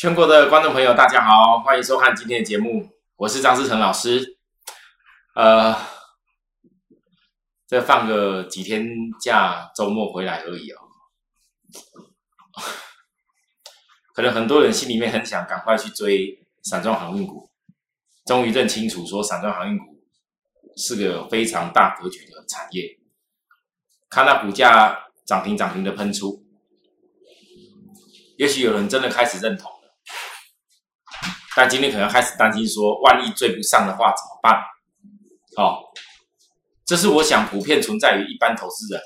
全国的观众朋友，大家好，欢迎收看今天的节目，我是张思成老师。呃，这放个几天假，周末回来而已哦。可能很多人心里面很想赶快去追散装航运股，终于认清楚说散装航运股是个非常大格局的产业。看到股价涨停涨停的喷出，也许有人真的开始认同，但今天可能开始担心说，万一追不上的话怎么办？好，这是我想普遍存在于一般投资人。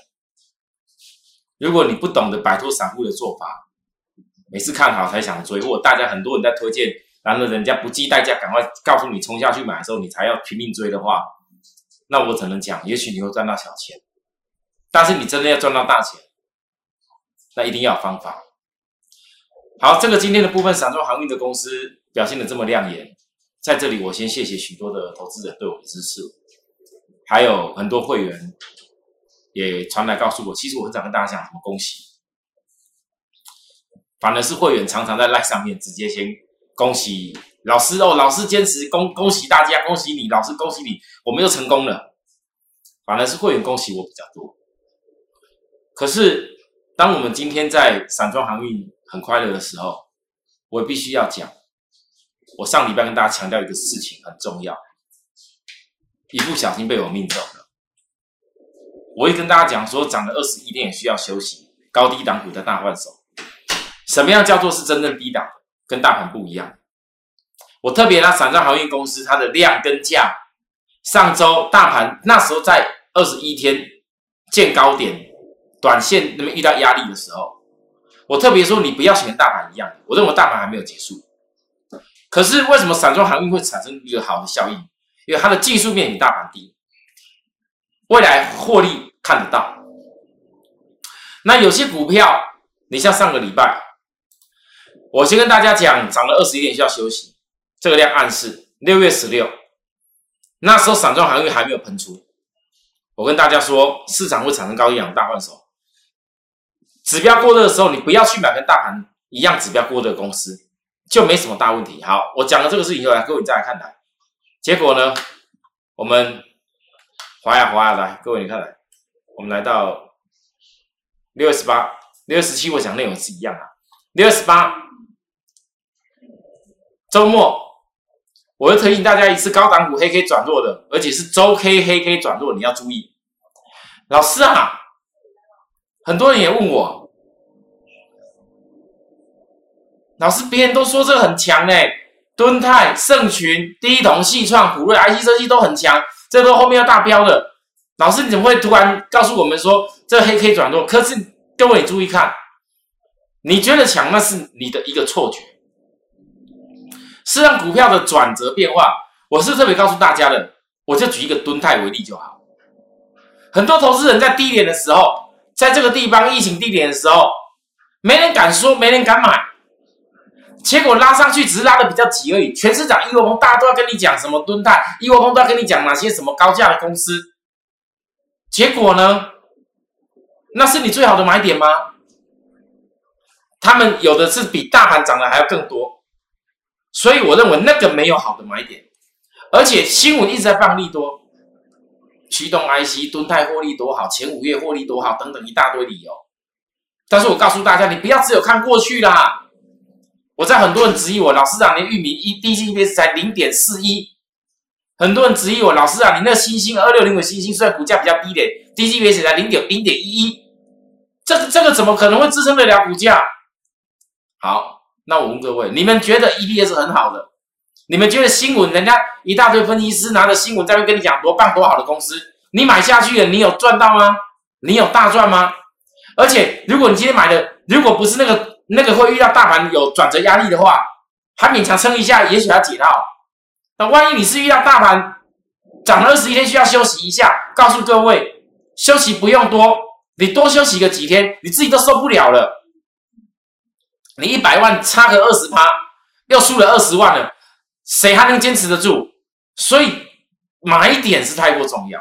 如果你不懂得摆脱散户的做法，每次看好才想追，或大家很多人在推荐，然后人家不计代价赶快告诉你冲下去买的时候，你才要拼命追的话，那我只能讲，也许你会赚到小钱。但是你真的要赚到大钱，那一定要有方法。好，这个今天的部分散装航运的公司表现的这么亮眼，在这里我先谢谢许多的投资人对我的支持，还有很多会员也传来告诉我，其实我很想跟大家讲什么恭喜，反而是会员常常在 live 上面直接先恭喜老师哦，老师坚持恭恭喜大家，恭喜你，老师恭喜你，我们又成功了，反而是会员恭喜我比较多。可是，当我们今天在散装航运很快乐的时候，我必须要讲，我上礼拜跟大家强调一个事情很重要，一不小心被我命中了。我会跟大家讲说，涨了二十一天也需要休息，高低档股的大换手，什么样叫做是真正低档，跟大盘不一样。我特别拿散装航运公司它的量跟价，上周大盘那时候在二十一天见高点。短线那么遇到压力的时候，我特别说你不要选大盘一样，我认为大盘还没有结束。可是为什么散装航运会产生一个好的效应？因为它的技术面比大盘低，未来获利看得到。那有些股票，你像上个礼拜，我先跟大家讲，涨了二十一点需要休息，这个量暗示六月十六，那时候散装航运还没有喷出，我跟大家说市场会产生高一氧大换手。指标过热的时候，你不要去买跟大盘一样指标过热的公司，就没什么大问题。好，我讲了这个事情以后，来各位再来看台，结果呢，我们滑呀滑呀来，各位你看来，我们来到六月十八、六月十七，我讲内容是一样的。六月十八周末，我又提醒大家一次高档股黑 K 转弱的，而且是周 K 黑 K 转弱，你要注意，老师啊。很多人也问我，老师，别人都说这很强哎，敦泰、盛群、第一同、细创、普瑞、IC 设计都很强，这都后面要大标的。老师，你怎么会突然告诉我们说这黑 K 转弱？可是各位注意看，你觉得强，那是你的一个错觉。是让股票的转折变化，我是特别告诉大家的，我就举一个敦泰为例就好。很多投资人在低点的时候。在这个地方疫情低点的时候，没人敢说，没人敢买，结果拉上去只是拉的比较急而已。全市场一窝蜂，大家都要跟你讲什么蹲泰，一窝蜂都要跟你讲哪些什么高价的公司。结果呢，那是你最好的买点吗？他们有的是比大盘涨的还要更多，所以我认为那个没有好的买点，而且新闻一直在放利多。驱动 IC 吨泰获利多好，前五月获利多好，等等一大堆理由。但是我告诉大家，你不要只有看过去啦。我在很多人质疑我，老师长，连玉米一低 G B S 才零点四一。很多人质疑我，老师啊，你那星星二六零的星星虽然股价比较低点，低 G B S 才零点零点一一，这这个怎么可能会支撑得了股价？好，那我问各位，你们觉得 E P S 很好的？你们觉得新闻，人家一大堆分析师拿着新闻在那跟你讲多棒多好的公司，你买下去了，你有赚到吗？你有大赚吗？而且，如果你今天买的，如果不是那个那个会遇到大盘有转折压力的话，还勉强撑一下，也许要解套。那万一你是遇到大盘涨了二十一天需要休息一下，告诉各位，休息不用多，你多休息个几天，你自己都受不了了。你一百万差个二十趴，又输了二十万了。谁还能坚持得住？所以买点是太过重要，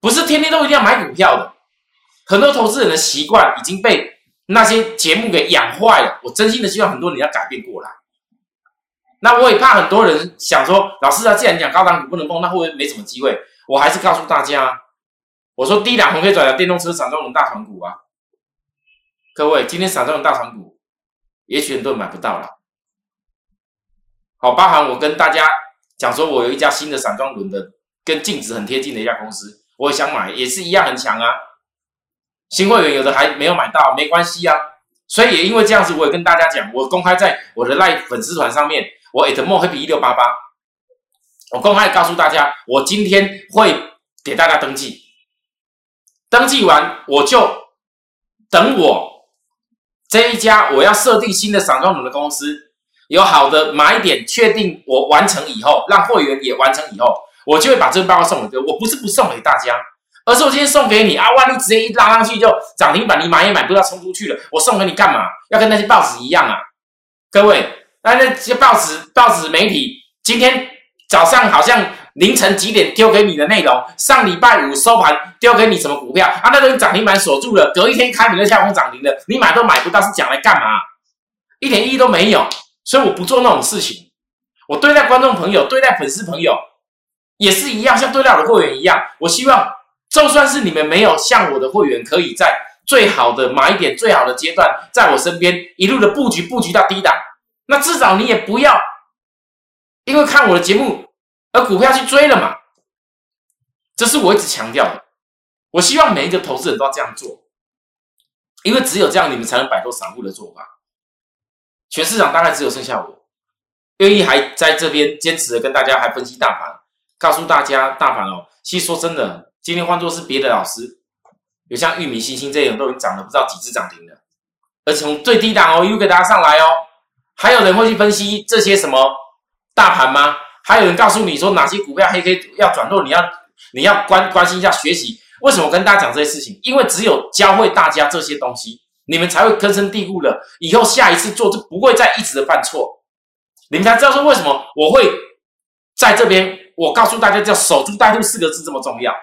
不是天天都一定要买股票的。很多投资人的习惯已经被那些节目给养坏了。我真心的希望很多人要改变过来。那我也怕很多人想说，老师啊，既然讲高档股不能碰，那会不会没什么机会？我还是告诉大家，我说低档红可以转的电动车、散装轮大船股啊。各位，今天散装轮大船股，也许很多人买不到了。好，包含我跟大家讲说，我有一家新的散装轮的，跟净值很贴近的一家公司，我也想买，也是一样很强啊。新会员有的还没有买到，没关系啊。所以也因为这样子，我也跟大家讲，我公开在我的赖粉丝团上面，我 at more happy 一六八八，我公开告诉大家，我今天会给大家登记，登记完我就等我这一家我要设定新的散装轮的公司。有好的买点，确定我完成以后，让会员也完成以后，我就会把这个报告送给各位。我不是不送给大家，而是我今天送给你啊！万一直接一拉上去就涨停板，你买也买不到，冲出去了，我送给你干嘛？要跟那些报纸一样啊？各位，那那些报纸、报纸媒体今天早上好像凌晨几点丢给你的内容，上礼拜五收盘丢给你什么股票啊？那东涨停板锁住了，隔一天开门就下攻涨停了，你买都买不到，是讲来干嘛？一点意义都没有。所以我不做那种事情，我对待观众朋友、对待粉丝朋友也是一样，像对待我的会员一样。我希望，就算是你们没有像我的会员，可以在最好的买点、最好的阶段，在我身边一路的布局、布局到低档，那至少你也不要因为看我的节目而股票去追了嘛。这是我一直强调的。我希望每一个投资人都要这样做，因为只有这样，你们才能摆脱散户的做法。全市场大概只有剩下我，愿意还在这边坚持的跟大家还分析大盘，告诉大家大盘哦。其实说真的，今天换作是别的老师，有像玉米、星星这种都已经涨了不知道几只涨停了，而从最低档哦又给大家上来哦。还有人会去分析这些什么大盘吗？还有人告诉你说哪些股票黑 K 要转弱，你要你要关关心一下学习。为什么跟大家讲这些事情？因为只有教会大家这些东西。你们才会根深蒂固的，以后下一次做就不会再一直的犯错。你们才知道说为什么我会在这边。我告诉大家，叫“守株待兔”四个字这么重要。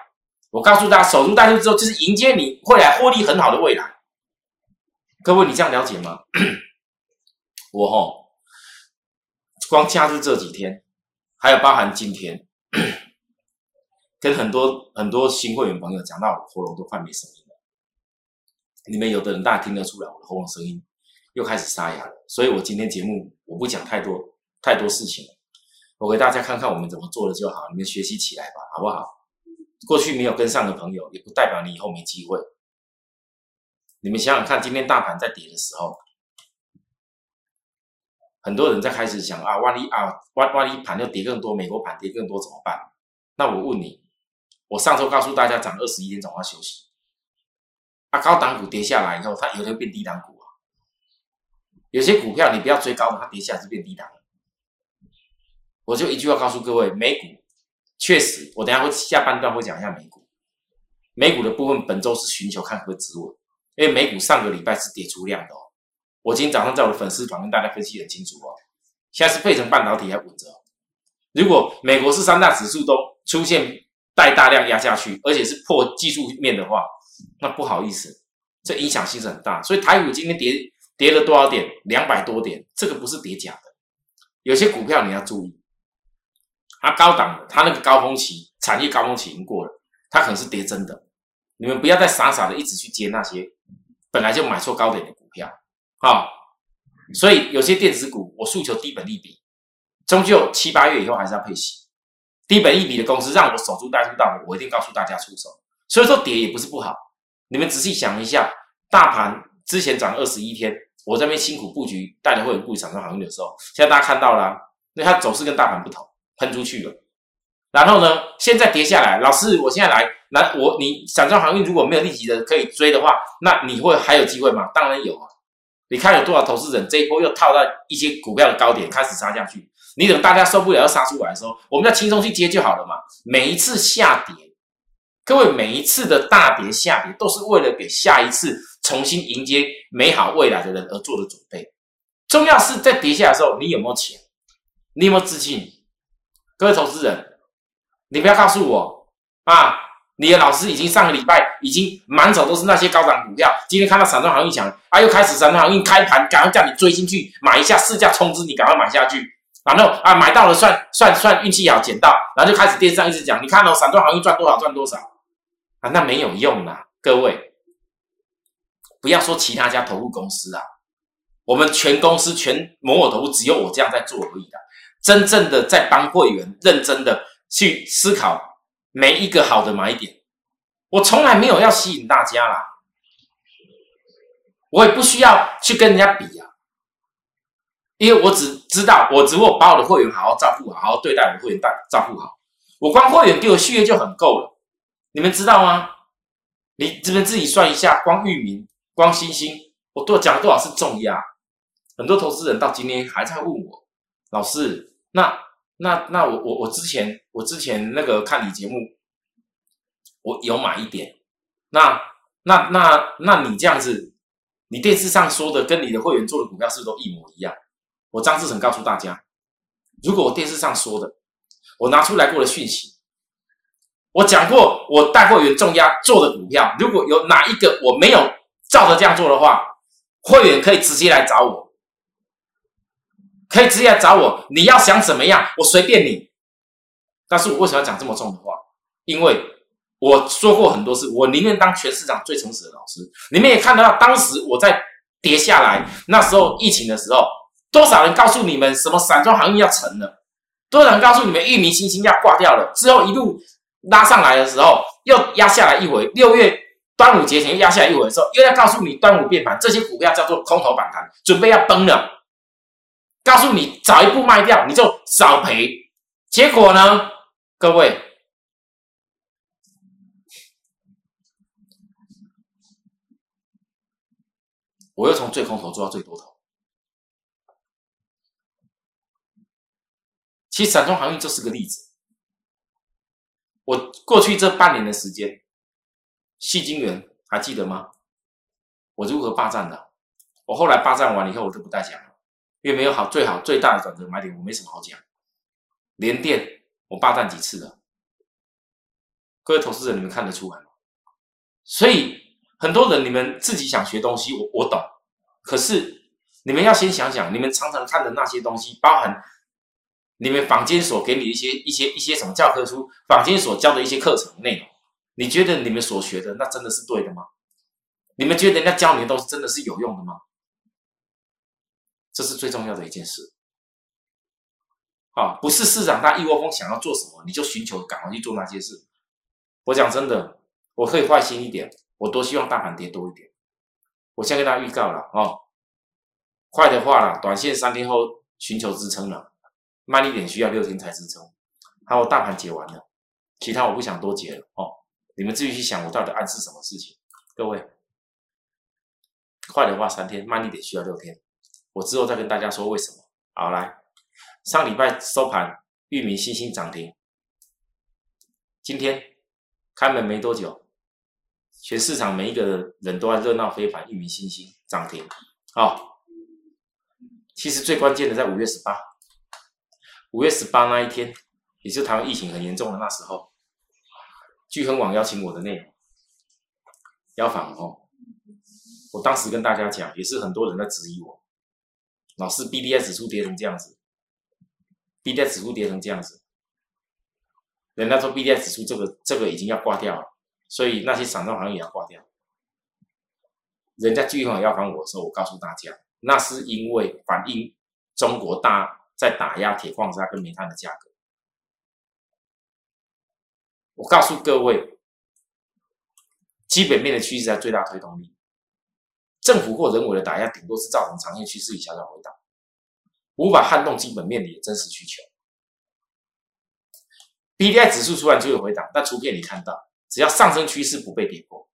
我告诉大家，守株待兔之后，就是迎接你未来获利很好的未来。各位，你这样了解吗？我吼，光假日这几天，还有包含今天，跟很多很多新会员朋友讲到，喉咙都快没声音了。你们有的人大家听得出来，我的喉咙声音又开始沙哑了，所以我今天节目我不讲太多太多事情了，我给大家看看我们怎么做的就好，你们学习起来吧，好不好？过去没有跟上的朋友，也不代表你以后没机会。你们想想看，今天大盘在跌的时候，很多人在开始想啊，万一啊，万万一盘又跌更多，美国盘跌更多怎么办？那我问你，我上周告诉大家，涨二十一天总要休息。啊高档股跌下来以后，它有天变低档股啊。有些股票你不要追高，它跌下来是变低档。我就一句话告诉各位：美股确实，我等下会下半段会讲一下美股。美股的部分本周是寻求看会止稳，因为美股上个礼拜是跌出量的哦。我今天早上在我的粉丝团跟大家分析很清楚哦。现在是费城半导体还稳着。如果美国是三大指数都出现带大量压下去，而且是破技术面的话，那不好意思，这影响性是很大，所以台股今天跌跌了多少点？两百多点，这个不是跌假的。有些股票你要注意，它高档的，它那个高峰期，产业高峰期已经过了，它可能是跌真的。你们不要再傻傻的一直去接那些本来就买错高点的股票，啊。所以有些电子股，我诉求低本利比，终究七八月以后还是要配息。低本利比的公司让我守株待兔到我一定告诉大家出手。所以说跌也不是不好。你们仔细想一下，大盘之前涨二十一天，我这边辛苦布局，带着会员布局场上行业的时候，现在大家看到了，那它走势跟大盘不同，喷出去了。然后呢，现在跌下来，老师，我现在来，那我你散装航运如果没有立即的可以追的话，那你会还有机会吗？当然有啊。你看有多少投资人这一波又套到一些股票的高点开始杀下去，你等大家受不了要杀出来的时候，我们要轻松去接就好了嘛。每一次下跌。各位，每一次的大跌下跌，都是为了给下一次重新迎接美好未来的人而做的准备。重要是在跌下的时候，你有没有钱？你有没有资金？各位投资人，你不要告诉我啊，你的老师已经上个礼拜已经满手都是那些高涨股票，今天看到散装航运强，啊，又开始散装航运开盘，赶快叫你追进去买一下，市价冲击你赶快买下去，然后啊买到了算算算运气好捡到，然后就开始电视上一直讲，你看哦，散装航运赚多少赚多少。啊，那没有用啦，各位，不要说其他家投入公司啊，我们全公司全某某投入只有我这样在做而已的，真正的在帮会员认真的去思考。每一个好的买点，我从来没有要吸引大家啦，我也不需要去跟人家比啊，因为我只知道，我只我把我的会员好好照顾好，好好对待我的会员，带照顾好，我光会员给我续约就很够了，你们知道吗？你这边自己算一下，光域名、光星星，我多讲了多少次重压？很多投资人到今天还在问我，老师，那？那那我我我之前我之前那个看你节目，我有买一点。那那那那你这样子，你电视上说的跟你的会员做的股票是不是都一模一样？我张志成告诉大家，如果我电视上说的，我拿出来过的讯息，我讲过我带会员重压做的股票，如果有哪一个我没有照着这样做的话，会员可以直接来找我。可以直接来找我，你要想怎么样，我随便你。但是我为什么要讲这么重的话？因为我说过很多次，我宁愿当全市场最诚实的老师。你们也看得到，当时我在跌下来，那时候疫情的时候，多少人告诉你们什么散装行业要沉了，多少人告诉你们域名星星要挂掉了，之后一路拉上来的时候又压下来一回，六月端午节前压下来一回的时候，又要告诉你端午变盘，这些股票叫做空头反弹，准备要崩了。告诉你早一步卖掉，你就少赔。结果呢，各位，我又从最空头做到最多头。其实散装航运就是个例子。我过去这半年的时间，戏金元还记得吗？我如何霸占的？我后来霸占完了以后，我就不再讲了。因为没有好最好最大的转折买点，我没什么好讲。连电我霸占几次了，各位投资者你们看得出来吗？所以很多人你们自己想学东西，我我懂。可是你们要先想想，你们常常看的那些东西，包含你们坊间所给你一些一些一些什么教科书，坊间所教的一些课程内容，你觉得你们所学的那真的是对的吗？你们觉得人家教你的东西真的是有用的吗？这是最重要的一件事，啊，不是市长他一窝蜂想要做什么，你就寻求赶快去做那些事。我讲真的，我可以坏心一点，我多希望大盘跌多一点。我先跟大家预告了哦，快的话了，短线三天后寻求支撑了，慢一点需要六天才支撑。还有大盘解完了，其他我不想多解了哦，你们自己去想我到底暗示什么事情。各位，快的话三天，慢一点需要六天。我之后再跟大家说为什么。好，来，上礼拜收盘，域名新星涨停。今天开门没多久，全市场每一个人都在热闹非凡，域名新星涨停。好，其实最关键的在五月十八，五月十八那一天，也是台湾疫情很严重的那时候，聚亨网邀请我的内容，邀访哦。我当时跟大家讲，也是很多人在质疑我。老师，BDS 指数跌成这样子，BDS 指数跌成这样子，人家说 BDS 指数这个这个已经要挂掉了，所以那些散装行业也要挂掉。人家巨款要反我的时候，我告诉大家，那是因为反映中国大在打压铁矿砂跟煤炭的价格。我告诉各位，基本面的趋势在最大推动力。政府或人为的打压，顶多是造成长线趋势以小小回档，无法撼动基本面的真实需求。B D I 指数出来就有回档，但图片你看到，只要上升趋势不被跌破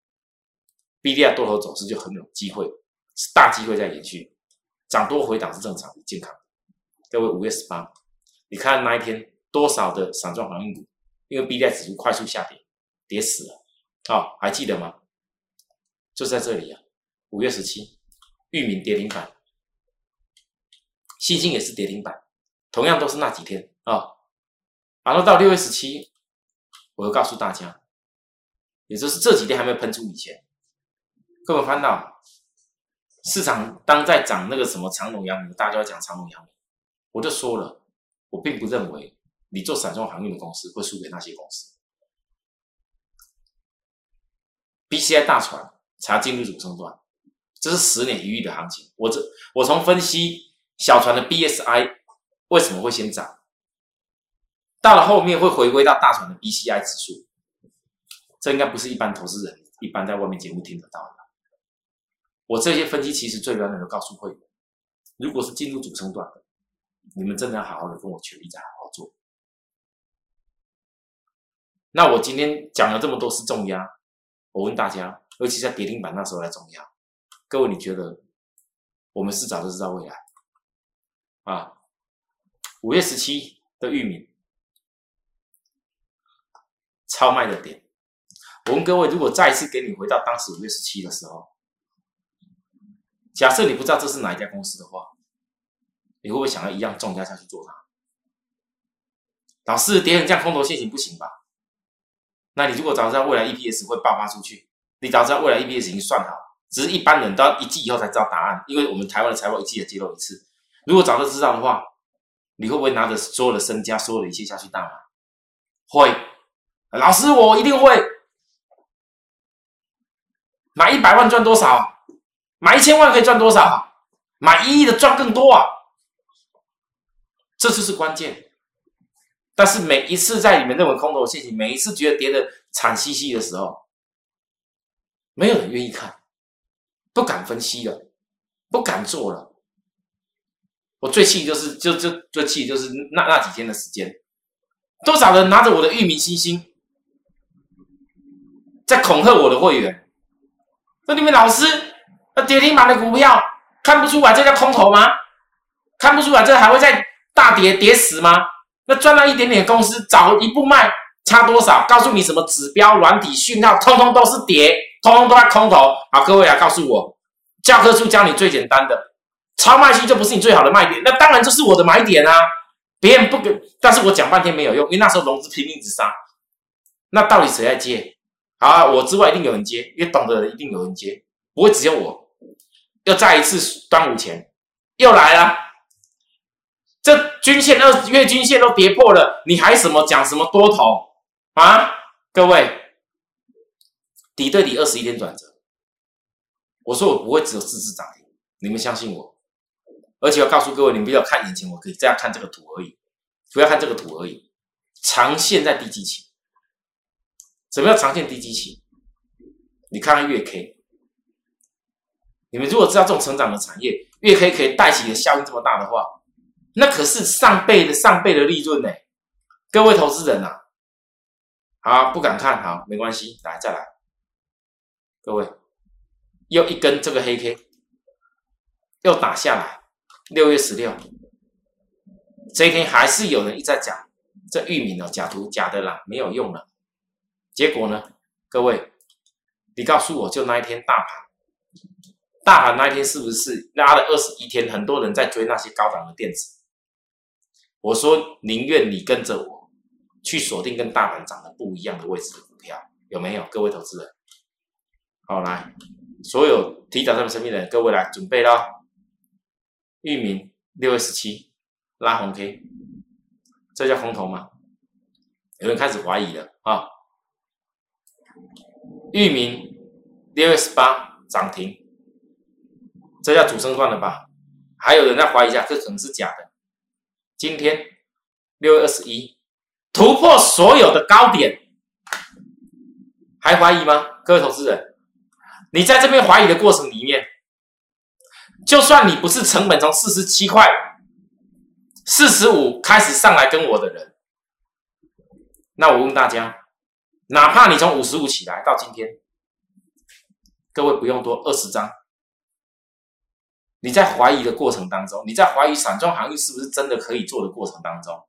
，B D I 多头走势就很有机会，是大机会在延续，涨多回档是正常的、健康的。各位五月十八，你看那一天多少的散装航运股，因为 B D I 指数快速下跌，跌死了，好，还记得吗？就在这里啊。五月十七，域名跌停板，新兴也是跌停板，同样都是那几天啊。然后到六月十七，我又告诉大家，也就是这几天还没有喷出以前，各位看到市场当在涨那个什么长隆、阳明，大家要讲长隆、阳明，我就说了，我并不认为你做散装航运的公司会输给那些公司。BCI 大船才要进入主升段，这是十年一遇的行情。我这我从分析小船的 BSI 为什么会先涨，到了后面会回归到大船的 BCI 指数，这应该不是一般投资人一般在外面节目听得到的。我这些分析其实最标准的告诉会员，如果是进入主升段，你们真的要好好的跟我全力再好好做。那我今天讲了这么多是重压。我问大家，尤其在跌停板那时候来重压，各位你觉得我们是早就知道未来啊？五月十七的玉米超卖的点，我问各位，如果再一次给你回到当时五月十七的时候，假设你不知道这是哪一家公司的话，你会不会想要一样重压下去做它？老师，跌成这样空头陷阱不行吧？那你如果早知道未来 EPS 会爆发出去，你早知道未来 EPS 已经算好，只是一般人都要一季以后才知道答案，因为我们台湾的财报一季也揭露一次。如果早就知道的话，你会不会拿着所有的身家、所有的一切下去大买？会，老师我一定会。买一百万赚多少？买一千万可以赚多少？买一亿的赚更多啊！这就是关键。但是每一次在你们认为空头陷阱，每一次觉得跌的惨兮兮的时候，没有人愿意看，不敢分析了，不敢做了。我最气就是，就就最气就是那那几天的时间，多少人拿着我的域名星星，在恐吓我的会员，说你们老师，那跌停板的股票看不出来这叫空头吗？看不出来这还会再大跌跌死吗？那赚到一点点公司，早一步卖，差多少？告诉你什么指标、软体、讯号，通通都是跌，通通都在空头。好，各位来告诉我，教科书教你最简单的，超卖区就不是你最好的卖点，那当然就是我的买点啊。别人不给，但是我讲半天没有用，因为那时候融资拼命直杀。那到底谁在接？啊，我之外一定有人接，因为懂的人一定有人接，不会只有我。又再一次端午前又来了。这均线二月均线都跌破了，你还什么讲什么多头啊？各位，底对底二十一天转折，我说我不会只有四只涨停，你们相信我。而且要告诉各位，你们不要看眼前，我可以这样看这个图而已，不要看这个图而已。长线在低基期，什么叫长线低基期？你看看月 K，你们如果知道这种成长的产业，月 K 可以带起的效应这么大的话。那可是上倍的上倍的利润呢，各位投资人呐，好不敢看好没关系，来再来，各位又一根这个黑 K 又打下来，六月十六，这一天还是有人一直在讲这玉米呢假图假的啦，没有用了。结果呢，各位，你告诉我就那一天大盘，大盘那一天是不是拉了二十一天，很多人在追那些高档的电子？我说宁愿你跟着我去锁定跟大盘涨的不一样的位置的股票，有没有？各位投资人，好来，所有提早在我身边的，各位来准备了。域名六月十七拉红 K，这叫空头吗？有人开始怀疑了啊。域名六月十八涨停，这叫主升段了吧？还有人在怀疑一下，这可能是假的。今天六月二十一，突破所有的高点，还怀疑吗？各位投资人，你在这边怀疑的过程里面，就算你不是成本从四十七块、四十五开始上来跟我的人，那我问大家，哪怕你从五十五起来到今天，各位不用多二十张。你在怀疑的过程当中，你在怀疑散装行业是不是真的可以做的过程当中，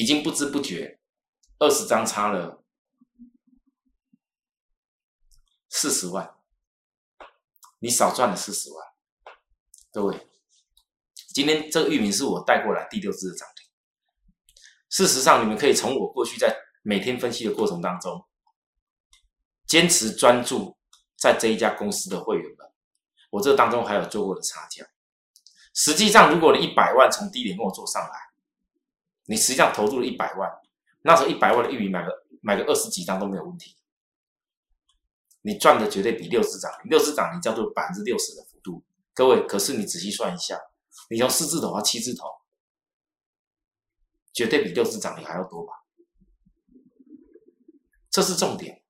已经不知不觉二十张差了四十万，你少赚了四十万。各位，今天这个域名是我带过来第六次的涨停。事实上，你们可以从我过去在每天分析的过程当中，坚持专注在这一家公司的会员们，我这当中还有做过的差价。实际上，如果你一百万从低点跟我做上来，你实际上投入了一百万，那时候一百万的玉米买个买个二十几张都没有问题，你赚的绝对比六十涨，六十涨你叫做百分之六十的幅度。各位，可是你仔细算一下，你从四字头到七字头，绝对比六字涨你还要多吧？这是重点。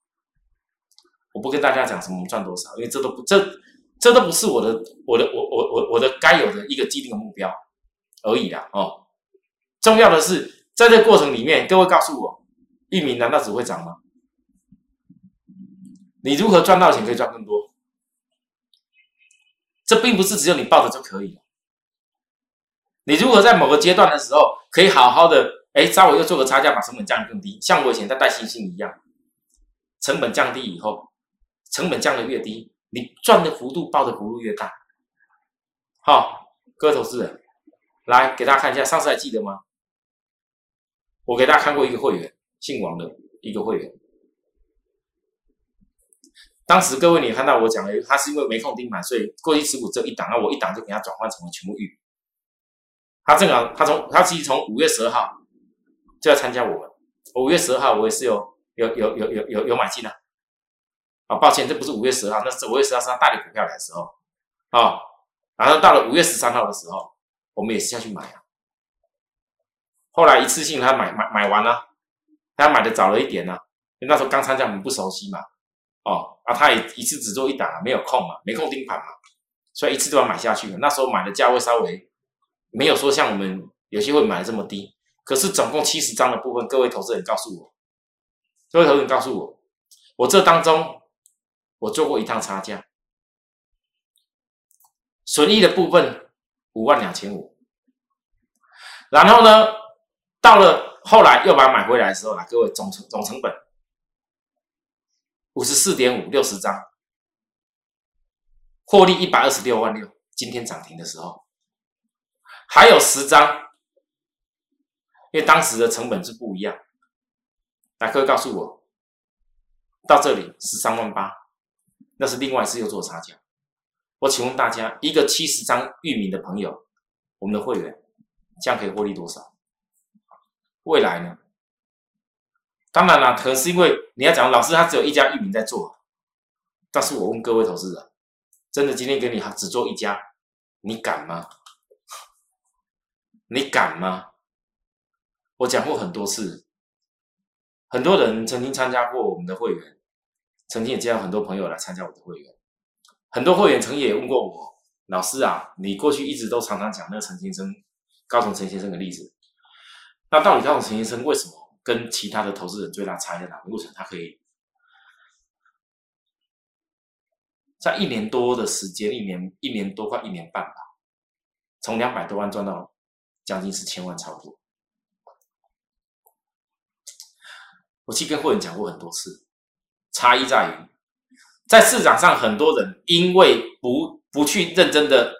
我不跟大家讲什么赚多少，因为这都不这这都不是我的我的我我我我的该有的一个既定的目标而已啦哦。重要的是在这过程里面，各位告诉我，玉米难道只会涨吗？你如何赚到钱可以赚更多？这并不是只有你抱着就可以了。你如何在某个阶段的时候，可以好好的哎，稍微又做个差价，把成本降得更低，像我以前在带星星一样，成本降低以后。成本降得越低，你赚的幅度、报的幅度越大。好，各位投资人，来给大家看一下，上次还记得吗？我给大家看过一个会员，姓王的一个会员。当时各位你看到我讲的，他是因为没空盯盘，所以过去持股只有一档，那我一档就给他转换成了全部预。他正好，他从他其实从五月十二号就要参加我们，五月十二号我也是有有有有有有有买进的。啊，抱歉，这不是五月十号，那是五月十号是他大理股票来的时候，啊，然后到了五月十三号的时候，我们也是下去买啊。后来一次性他买买买完了，他买的早了一点呢，因为那时候刚参加，我们不熟悉嘛，哦，啊，他也一次只做一档，没有空嘛，没空盯盘嘛，所以一次就把买下去了。那时候买的价位稍微没有说像我们有些会买的这么低，可是总共七十张的部分，各位投资人告诉我，各位投资人告诉我，我这当中。我做过一趟差价，损益的部分五万两千五，然后呢，到了后来又把它买回来的时候呢，各位总成总成本五十四点五六十张，获利一百二十六万六，今天涨停的时候还有十张，因为当时的成本是不一样，来各位告诉我，到这里十三万八。那是另外一次又做差价。我请问大家，一个七十张域名的朋友，我们的会员这样可以获利多少？未来呢？当然了，可能是因为你要讲老师他只有一家域名在做，但是我问各位投资人，真的今天给你只做一家，你敢吗？你敢吗？我讲过很多次，很多人曾经参加过我们的会员。曾经也见到很多朋友来参加我的会员，很多会员曾经也问过我，老师啊，你过去一直都常常讲那个陈先生、高雄陈先生的例子，那到底高雄陈先生为什么跟其他的投资人最大差异在哪？为什么他可以在一年多的时间，一年一年多快一年半吧，从两百多万赚到将近是千万差不多？我去跟会员讲过很多次。差异在于，在市场上，很多人因为不不去认真的、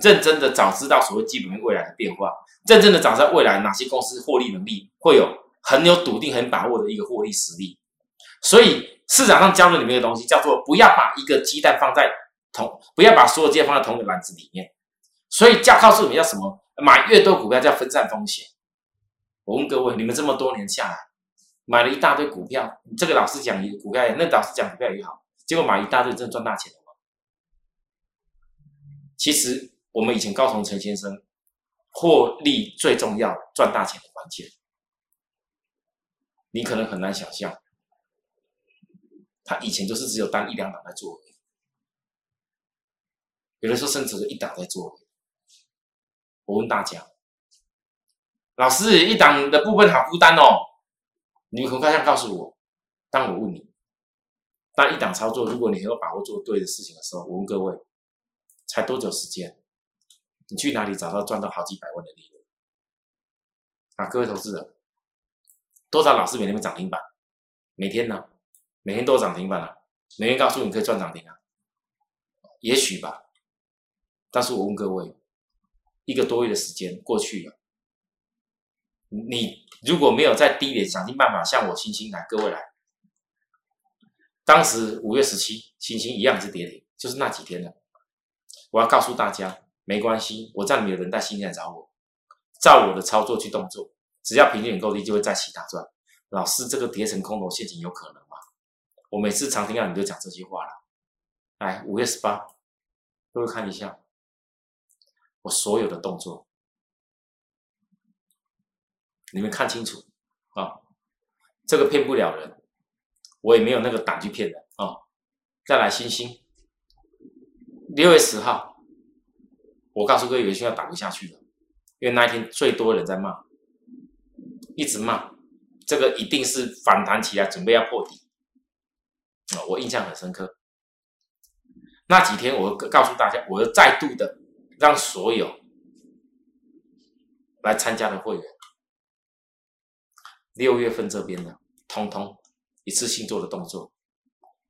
认真的早知道所谓基本面未来的变化，认真的早知道未来哪些公司获利能力会有很有笃定、很把握的一个获利实力，所以市场上教的里面的东西叫做不要把一个鸡蛋放在同，不要把所有鸡蛋放在同一个篮子里面。所以教告诉你们要什么？买越多股票叫分散风险。我问各位，你们这么多年下来。买了一大堆股票，这个老师讲股票也，那老师讲股票也好，结果买一大堆真的赚大钱了吗？其实我们以前高崇陈先生，获利最重要，赚大钱的关键，你可能很难想象，他以前就是只有单一两档在做，有的时候甚至是一档在做。我问大家，老师一档的部分好孤单哦。你们很快想告诉我，当我问你，当一档操作，如果你很有把握做对的事情的时候，我问各位，才多久时间？你去哪里找到赚到好几百万的利润？啊，各位投资人，多少老师每天涨停板？每天呢？每天都涨停板啊？每天告诉你可以赚涨停啊？也许吧。但是我问各位，一个多月的时间过去了，你？如果没有在低点想尽办法向我星星来，各位来，当时五月十七，星星一样是跌停，就是那几天了。我要告诉大家，没关系，我让你的人带心来找我，照我的操作去动作，只要平均点够低，就会再起大赚。老师，这个叠成空头陷阱有可能吗？我每次常听到你就讲这句话了。来，五月十八，各位看一下我所有的动作，你们看清楚啊，这个骗不了人。我也没有那个胆去骗人啊！再来星星，六月十号，我告诉各位，有些要打不下去了，因为那一天最多人在骂，一直骂，这个一定是反弹起来，准备要破底啊！我印象很深刻。那几天，我告诉大家，我再度的让所有来参加的会员，六月份这边的，通通。一次性做的动作，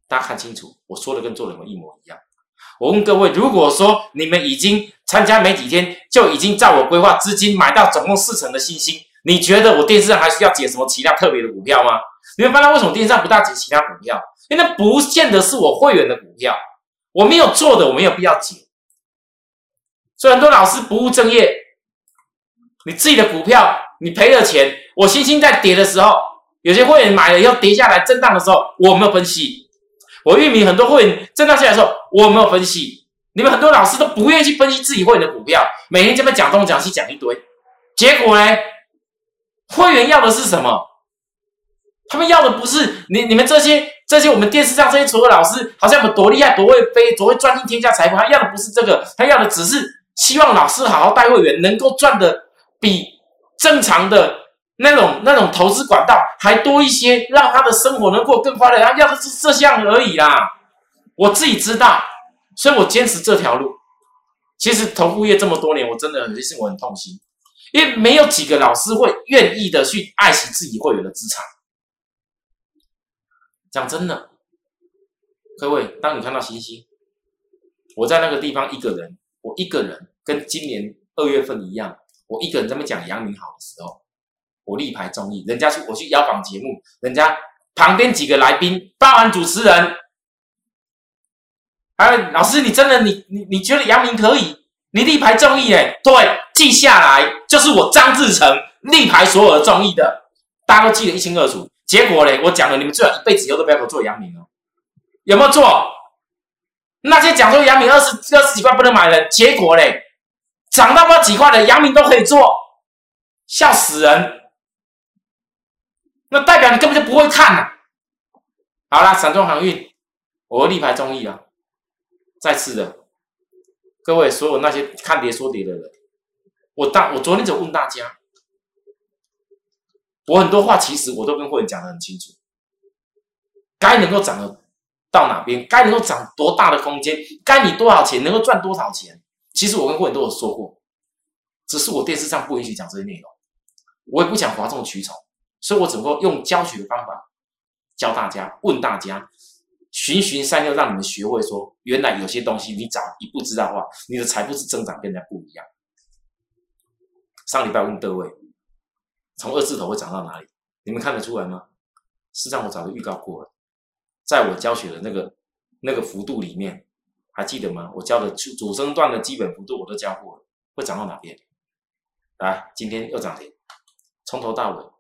大家看清楚，我说的跟做的一模一样。我问各位，如果说你们已经参加没几天，就已经照我规划资金买到总共四成的信心，你觉得我电视上还需要解什么其他特别的股票吗？你们发现为什么电视上不大解其他股票？因为那不见得是我会员的股票，我没有做的，我没有必要解。所以很多老师不务正业，你自己的股票你赔了钱，我星星在跌的时候。有些会员买了以后跌下来震荡的时候，我没有分析。我玉米很多会员震荡下来的时候，我没有分析。你们很多老师都不愿意去分析自己会员的股票，每天这边讲东讲西讲一堆，结果呢，会员要的是什么？他们要的不是你你们这些这些我们电视上这些所有老师，好像我们多厉害多会飞多会赚进天下财富，他要的不是这个，他要的只是希望老师好好带会员，能够赚的比正常的。那种那种投资管道还多一些，让他的生活能过更快乐。他要的是这项而已啦。我自己知道，所以我坚持这条路。其实投副业这么多年，我真的很其实我很痛心，因为没有几个老师会愿意的去爱惜自己会员的资产。讲真的，各位，当你看到星星，我在那个地方一个人，我一个人跟今年二月份一样，我一个人在那讲杨明好的时候。我力排众议，人家去我去邀访节目，人家旁边几个来宾，包含主持人，哎老师，你真的你你你觉得杨明可以？你力排众议哎，对，记下来，就是我张志成力排所有的众议的，大家都记得一清二楚。结果嘞，我讲了，你们最好一辈子以后都不要给我做杨明哦，有没有做？那些讲说杨明二十二十几块不能买的，结果嘞，涨到不几块的杨明都可以做，笑死人。那代表你根本就不会看呐！好啦，散装航运，我力排中意啊！再次的，各位所有那些看跌说跌的人，我大我昨天就问大家，我很多话其实我都跟会员讲的很清楚，该能够涨到哪边，该能够涨多大的空间，该你多少钱能够赚多少钱，其实我跟会员都有说过，只是我电视上不允许讲这些内容，我也不想哗众取宠。所以我只能够用教学的方法教大家，问大家，循循善诱，让你们学会说，原来有些东西你早一步知道的话，你的财富是增长，变得不一样。上礼拜问各位，从二字头会涨到哪里？你们看得出来吗？实际上我早就预告过了，在我教学的那个那个幅度里面，还记得吗？我教的主主升段的基本幅度我都教过了，会涨到哪边？来，今天又涨停，从头到尾。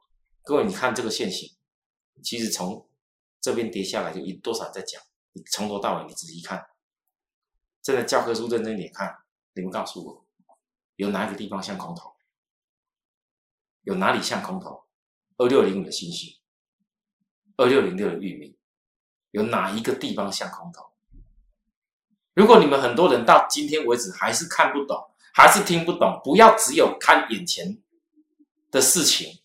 各位，你看这个线型，其实从这边跌下来就一多少在讲，你从头到尾你仔细看，真的教科书认真点看，你们告诉我，有哪一个地方像空头？有哪里像空头？二六零五的星星，二六零六的域名，有哪一个地方像空头？如果你们很多人到今天为止还是看不懂，还是听不懂，不要只有看眼前的事情。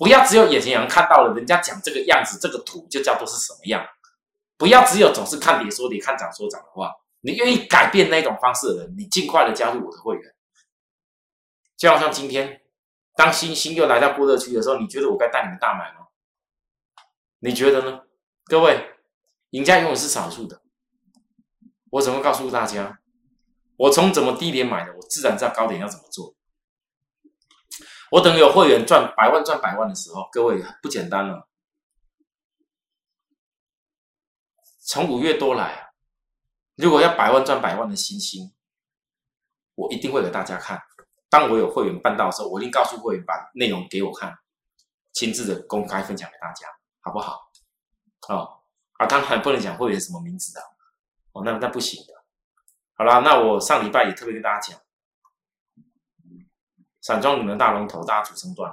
不要只有眼前人看到了，人家讲这个样子，这个图就叫做是什么样。不要只有总是看跌说跌，看涨说涨的话，你愿意改变那种方式的人，你尽快的加入我的会员。就好像今天，当星星又来到过热区的时候，你觉得我该带你们大买吗？你觉得呢？各位，赢家永远是少数的。我怎么告诉大家？我从怎么低点买的，我自然知道高点要怎么做。我等有会员赚百万赚百万的时候，各位不简单了。从五月多来，如果要百万赚百万的星星，我一定会给大家看。当我有会员办到的时候，我一定告诉会员把内容给我看，亲自的公开分享给大家，好不好？哦，啊，当然不能讲会员什么名字的，哦，那那不行的。好啦，那我上礼拜也特别跟大家讲，散装轮的大龙头，大家主升段。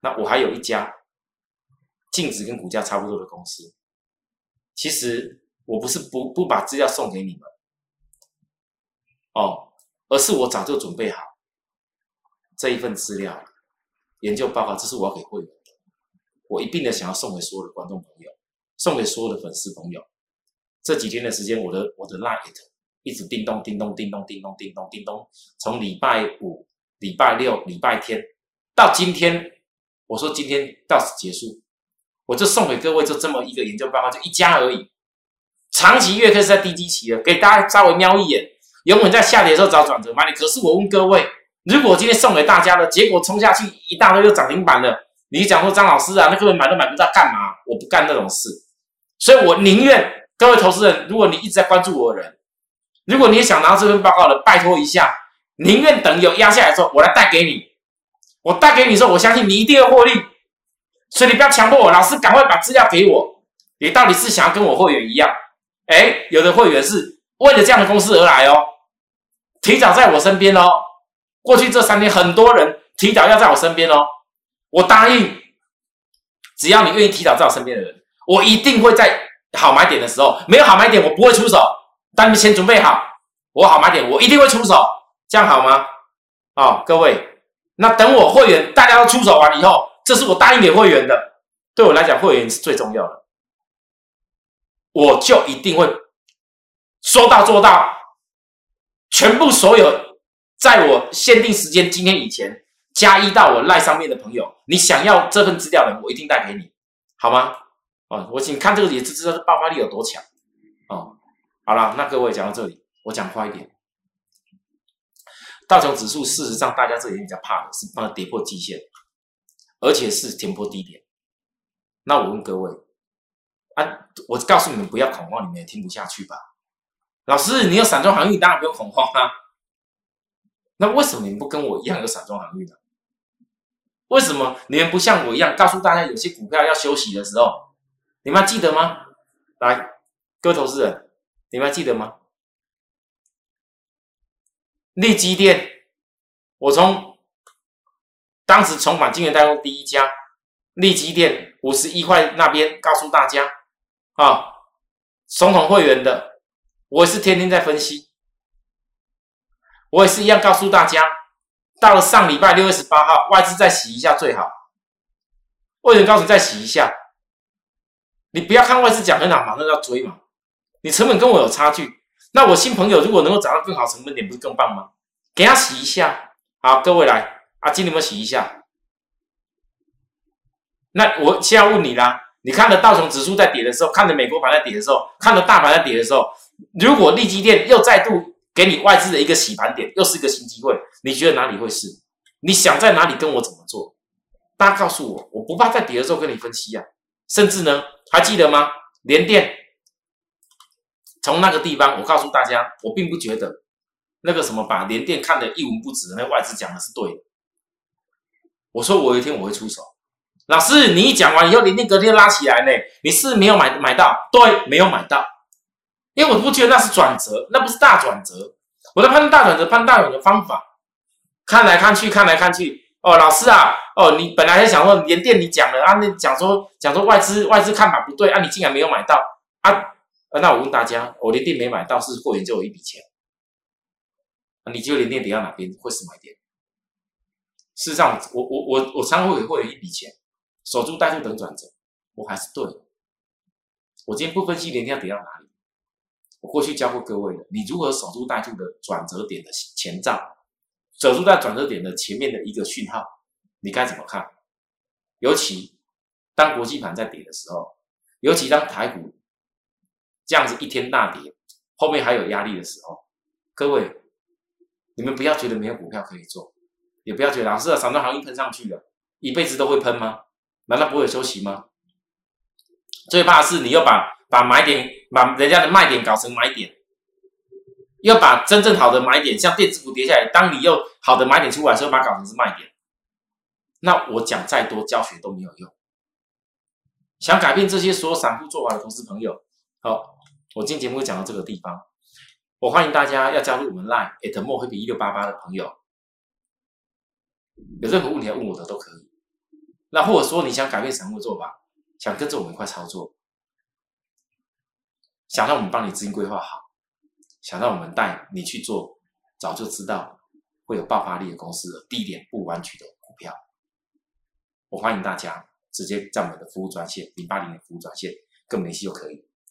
那我还有一家净值跟股价差不多的公司，其实我不是不不把资料送给你们，哦，而是我早就准备好这一份资料研究报告，这是我要给会员的，我一并的想要送给所有的观众朋友，送给所有的粉丝朋友。这几天的时间，我的我的 light 一直叮咚叮咚叮咚叮咚叮咚叮咚，从礼拜五、礼拜六、礼拜天到今天。我说今天到此结束，我就送给各位就这么一个研究报告，就一家而已。长期月 K 是在低基期的，给大家稍微瞄一眼，永远在下跌的时候找转折买点。可是我问各位，如果今天送给大家的结果冲下去一大堆又涨停板了，你讲说张老师啊，那根本买都买不到，干嘛？我不干那种事，所以我宁愿各位投资人，如果你一直在关注我的人，如果你也想拿到这份报告的，拜托一下，宁愿等有压下来的时候，我来带给你。我带给你说，我相信你一定会获利，所以你不要强迫我。老师，赶快把资料给我。你到底是想要跟我会员一样？哎，有的会员是为了这样的公司而来哦，提早在我身边哦。过去这三天，很多人提早要在我身边哦。我答应，只要你愿意提早在我身边的人，我一定会在好买点的时候，没有好买点我不会出手。但你先准备好，我好买点我一定会出手，这样好吗？哦，各位。那等我会员大家都出手完以后，这是我答应给会员的，对我来讲，会员是最重要的，我就一定会说到做到，全部所有在我限定时间今天以前加一到我赖上面的朋友，你想要这份资料的，我一定带给你，好吗？哦，我请看这个也就知道爆发力有多强哦。好了，那各位讲到这里，我讲快一点。道琼指数事实上，大家这里比较怕的是帮它跌破季线，而且是填破低点。那我问各位，啊，我告诉你们不要恐慌，你们也听不下去吧？老师，你有散装航运，当然不用恐慌啊。那为什么你们不跟我一样有散装航运呢？为什么你们不像我一样，告诉大家有些股票要休息的时候，你们还记得吗？来，各位投资人，你们还记得吗？利基电，我从当时重返金源代工第一家利基电五十一块那边告诉大家啊，总统会员的，我是天天在分析，我也是一样告诉大家，到了上礼拜六月十八号，外资再洗一下最好。为什么告诉你再洗一下？你不要看外资讲很好，马上要追嘛，你成本跟我有差距。那我新朋友如果能够找到更好成本点，不是更棒吗？给他洗一下，好，各位来，阿金，你们洗一下。那我现在问你啦，你看着道琼指数在跌的时候，看着美国盘在跌的时候，看着大盘在跌的时候，如果利基店又再度给你外资的一个洗盘点，又是一个新机会，你觉得哪里会是？你想在哪里跟我怎么做？大家告诉我，我不怕在跌的时候跟你分析啊。甚至呢，还记得吗？连电。从那个地方，我告诉大家，我并不觉得那个什么把联电看得一文不值那外资讲的是对的。我说我有一天我会出手，老师，你一讲完以后，联电隔天拉起来呢，你是没有买买到？对，没有买到，因为我不觉得那是转折，那不是大转折。我在判大转折，判大转折的方法，看来看去，看来看去，哦，老师啊，哦，你本来还想说联电你讲了啊，那讲说讲说外资外资看法不对啊，你竟然没有买到啊？那我问大家，我连电没买到，是会员就有一笔钱。你就连电跌到哪边会是买点？事实上，我我我我常会给会员一笔钱，守株待兔等转折，我还是对。我今天不分析连电要跌到哪里，我过去教过各位的，你如何守株待兔的转折点的前兆，守株在转折点的前面的一个讯号，你该怎么看？尤其当国际盘在跌的时候，尤其当台股。这样子一天大跌，后面还有压力的时候，各位，你们不要觉得没有股票可以做，也不要觉得老师的散装行业喷上去了，一辈子都会喷吗？难道不会有休息吗？最怕是你又把把买点把人家的卖点搞成买点，要把真正好的买点，像电子股跌下来，当你又好的买点出来的时候，把它搞成是卖点，那我讲再多教学都没有用。想改变这些所有散户做法的投资朋友，好，我今天节目讲到这个地方，我欢迎大家要加入我们 Line at 墨黑比一六八八的朋友，有任何问题要问我的都可以。那或者说你想改变散户做法，想跟着我们一块操作，想让我们帮你资金规划好，想让我们带你去做，早就知道会有爆发力的公司的低点不弯曲的股票，我欢迎大家直接在我们的服务专线零八零的服务专线跟我们就可以。